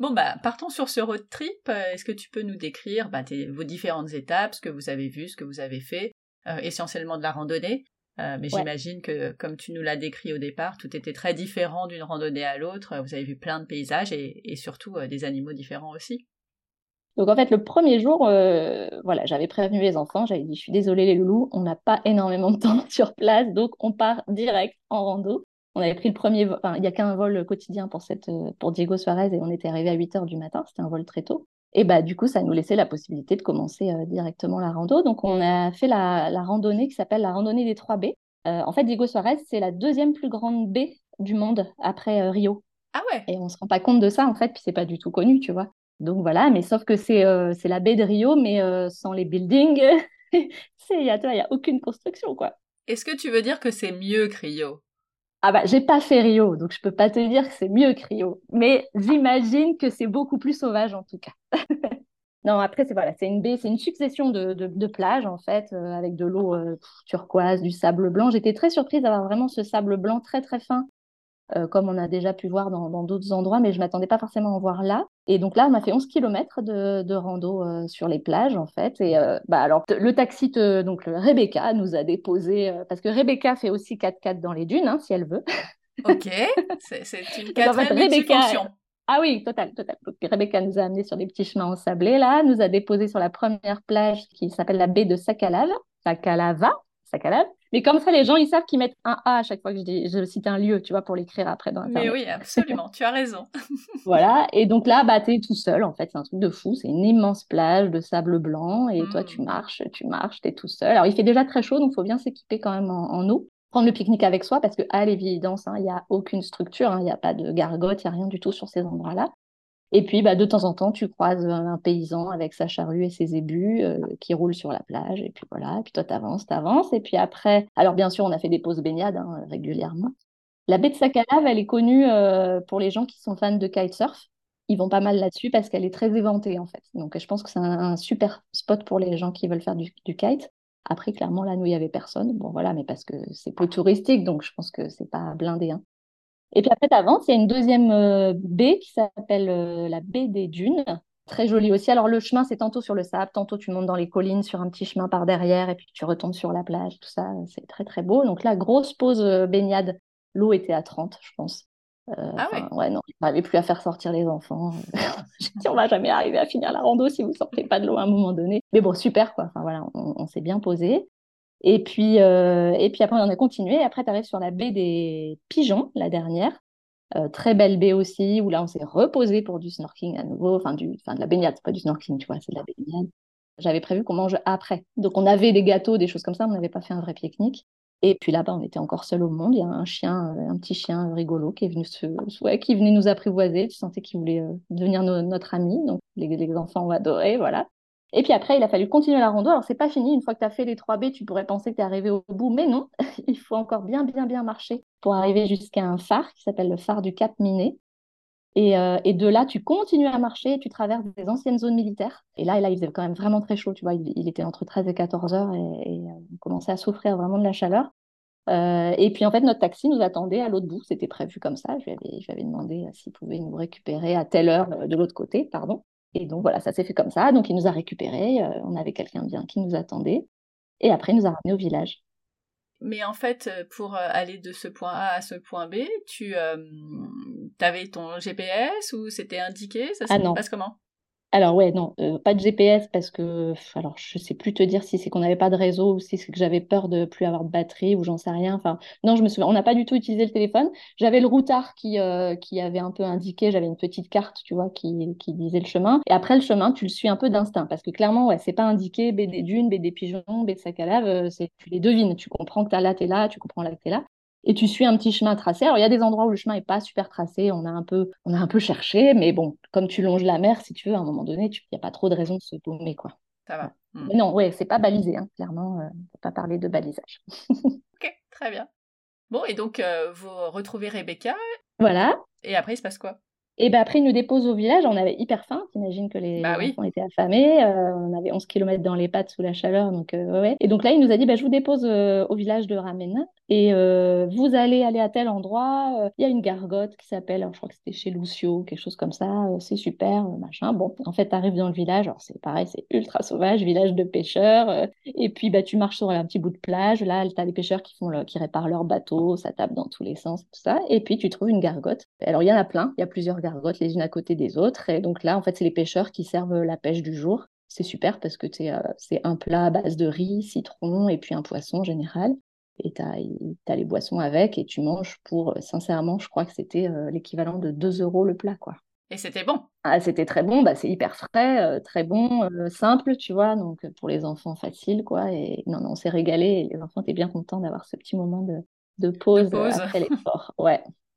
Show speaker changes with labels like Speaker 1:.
Speaker 1: Bon, bah, partons sur ce road trip. Est-ce que tu peux nous décrire bah, vos différentes étapes, ce que vous avez vu, ce que vous avez fait, essentiellement de la randonnée? Mais j'imagine que, comme tu nous l'as décrit au départ, tout était très différent d'une randonnée à l'autre. Vous avez vu plein de paysages et, surtout des animaux différents aussi.
Speaker 2: Donc en fait, le premier jour, euh, voilà, j'avais prévenu les enfants, j'avais dit, je suis désolée les loulous, on n'a pas énormément de temps sur place, donc on part direct en rando. On avait pris le premier, enfin, il n'y a qu'un vol quotidien pour, cette, euh, pour Diego Suarez et on était arrivé à 8 h du matin, c'était un vol très tôt. Et bah du coup, ça nous laissait la possibilité de commencer euh, directement la rando. Donc on a fait la, la randonnée qui s'appelle la randonnée des trois baies. en fait, Diego Suarez, c'est la deuxième plus grande baie du monde après Rio.
Speaker 1: Ah ouais.
Speaker 2: Et on se rend pas compte de ça en fait, puis c'est pas du tout connu, tu vois. Donc voilà, mais sauf que c'est euh, la baie de Rio, mais euh, sans les buildings, il n'y a, y a aucune construction, quoi.
Speaker 1: Est-ce que tu veux dire que c'est mieux que Rio?
Speaker 2: Ah bah, j'ai pas fait Rio, donc je peux pas te dire que c'est mieux que Rio, mais j'imagine que c'est beaucoup plus sauvage en tout cas. non, après, c'est voilà, c'est une baie, c'est une succession de, de, plages, en fait, euh, avec de l'eau turquoise, du sable blanc. J'étais très surprise d'avoir vraiment ce sable blanc très, très fin euh, comme on a déjà pu voir dans d'autres endroits, mais je ne m'attendais pas forcément à en voir là. Et donc là, on a fait 11 km de, de rando euh, sur les plages, en fait. Et euh, bah, alors, le taxi, donc Rebecca, nous a déposé, parce que Rebecca fait aussi 4x4 dans les dunes, hein, si elle veut.
Speaker 1: Ok, c'est une quatrième en Rebecca,
Speaker 2: Ah oui, total, total. Donc, Rebecca nous a amenés sur des petits chemins ensablés, là, nous a déposé sur la première plage qui s'appelle la baie de Sakalava, Sakalava, Sakalava. Mais comme ça, les gens, ils savent qu'ils mettent un A à chaque fois que je, je cite un lieu, tu vois, pour l'écrire après dans.
Speaker 1: Mais oui, absolument, tu as raison.
Speaker 2: voilà, et donc là, bah, es tout seul, en fait, c'est un truc de fou. C'est une immense plage de sable blanc, et toi, tu mmh. marches, tu marches, tu es tout seul. Alors, il fait déjà très chaud, donc il faut bien s'équiper quand même en, eau. Prendre le pique-nique avec soi, parce qu'à l'évidence, hein, il n'y a aucune structure, hein, il n'y a pas de gargote, il n'y a rien du tout sur ces endroits-là. Et puis, bah, de temps en temps, tu croises un paysan avec sa charrue et ses ébus euh, qui roulent sur la plage. Et puis voilà, et puis toi, tu avances, tu avances. Et puis après, alors bien sûr, on a fait des pauses baignades hein, régulièrement. La baie de Sakalave, elle est connue euh, pour les gens qui sont fans de kitesurf. Ils vont pas mal là-dessus parce qu'elle est très éventée en fait. Donc je pense que c'est un, super spot pour les gens qui veulent faire du, du kite. Après, clairement, là, nous, il n'y avait personne. Bon, voilà, mais parce que c'est peu touristique, donc je pense que c'est pas blindé. Hein. Et puis après, tu avances, il y a une deuxième euh, baie qui s'appelle euh, la baie des dunes. Très jolie aussi. Alors, le chemin, c'est tantôt sur le sable, tantôt tu montes dans les collines sur un petit chemin par derrière et puis tu retombes sur la plage. Tout ça, c'est très, très beau. Donc là, grosse pause euh, baignade. L'eau était à 30, je pense.
Speaker 1: ah ouais.
Speaker 2: ouais, non, n'avais plus à faire sortir les enfants. J'ai dit, on va jamais arriver à finir la rando si vous sortez pas de l'eau à un moment donné. Mais bon, super, quoi. Enfin, voilà, on s'est bien posé. Et puis, euh, et puis après, on a continué. Après, tu arrives sur la baie des Pigeons, la dernière. Euh, très belle baie aussi, où là, on s'est reposé pour du snorkeling à nouveau. Enfin, du, enfin de la baignade, c'est pas du snorkeling, tu vois, c'est de la baignade. J'avais prévu qu'on mange après. Donc, on avait des gâteaux, des choses comme ça, on n'avait pas fait un vrai pique-nique. Et puis là-bas, on était encore seul au monde. Il y a un chien, euh, un petit chien rigolo qui est venu qui venait nous apprivoiser. Tu sentais qu'il voulait devenir notre ami. Donc les, les, enfants ont adoré, voilà. Et puis après, il a fallu continuer la rando. Alors, c'est pas fini. Une fois que tu as fait les 3 B, tu pourrais penser que tu es arrivé au bout. Mais non, il faut encore bien, bien, bien marcher pour arriver jusqu'à un phare qui s'appelle le phare du Cap Miné. Et, euh, et, de là, tu continues à marcher, tu traverses des anciennes zones militaires. Et là, et là il faisait quand même vraiment très chaud. Tu vois, il, était entre 13 et 14 heures et, et, euh, on commençait à souffrir vraiment de la chaleur. Euh, et puis, en fait, notre taxi nous attendait à l'autre bout. C'était prévu comme ça. Je lui avais, je lui avais demandé s'il pouvait nous récupérer à telle heure de l'autre côté, pardon. Et donc voilà, ça s'est fait comme ça. Donc il nous a récupérés, euh, on avait quelqu'un bien qui nous attendait. Et après, il nous a ramenés au village.
Speaker 1: Mais en fait, euh, pour euh, aller de ce point A à ce point B, tu avais ton GPS ou c'était indiqué? Ça se
Speaker 2: ah
Speaker 1: passe comment?
Speaker 2: Alors ouais, non, euh, pas de GPS parce que, alors je sais plus te dire si c'est qu'on n'avait pas de réseau ou si c'est que j'avais peur de plus avoir de batterie ou j'en sais rien. Enfin, non, je me souviens, on n'a pas du tout utilisé le téléphone. J'avais le routard qui, euh, qui avait un peu indiqué, j'avais une petite carte, tu vois, qui, qui disait le chemin. Et après le chemin, tu le suis un peu d'instinct parce que clairement, ouais, c'est pas indiqué B des dunes, B des pigeons, B de sac à lave, euh, c'est, tu les devines, tu comprends que t'as là, t'es là, tu comprends là t'es là et tu suis un petit chemin tracé. Alors, il y a des endroits où le chemin n'est pas super tracé, on a, un peu, on a un peu cherché, mais bon, comme tu longes la mer, si tu veux, à un moment donné, il n'y a pas trop de raison de se paumer, quoi.
Speaker 1: Ça va.
Speaker 2: Mais non, ouais, c'est pas balisé, hein, clairement, euh, on ne peut pas parler de balisage.
Speaker 1: ok, très bien. Bon, et donc, euh, vous retrouvez Rebecca.
Speaker 2: Voilà.
Speaker 1: Et après, il se passe quoi?
Speaker 2: Et ben après, ils nous déposent au village. On avait hyper faim. T'imagines que les
Speaker 1: bah
Speaker 2: enfants étaient affamés. Euh, on avait 11 km dans les pattes sous la chaleur. Donc, euh, ouais. Et donc là, il nous a dit bah, Je vous dépose euh, au village de Ramena. Et vous allez aller à tel endroit. Il y a une gargote qui s'appelle, je crois que c'était chez Lucio, quelque chose comme ça. c'est super, machin. Bon, en fait, tu arrives dans le village. Alors, c'est pareil, c'est ultra sauvage, village de pêcheurs. et puis, bah, tu marches sur un petit bout de plage. Là, tu as les pêcheurs qui, font qui réparent leur bateau. Ça tape dans tous les sens, tout ça. Et puis, tu trouves une gargote. Alors, il y en a plein. Il y a plusieurs gargotes les unes à côté des autres. Et donc là, en fait, c'est les pêcheurs qui servent la pêche du jour. C'est super parce que euh, c'est un plat à base de riz, citron et puis un poisson en général. Et tu as, les boissons avec et tu manges pour, euh, sincèrement, je crois que c'était euh, l'équivalent de 2 euros le plat. quoi.
Speaker 1: Et c'était bon.
Speaker 2: Ah, c'était très bon, bah, c'est hyper frais, très bon, simple, tu vois, donc pour les enfants facile, quoi. Et non, non, on s'est régalé et les enfants étaient bien contents d'avoir ce petit moment de, de pause, de pause. après l'effort. Ouais.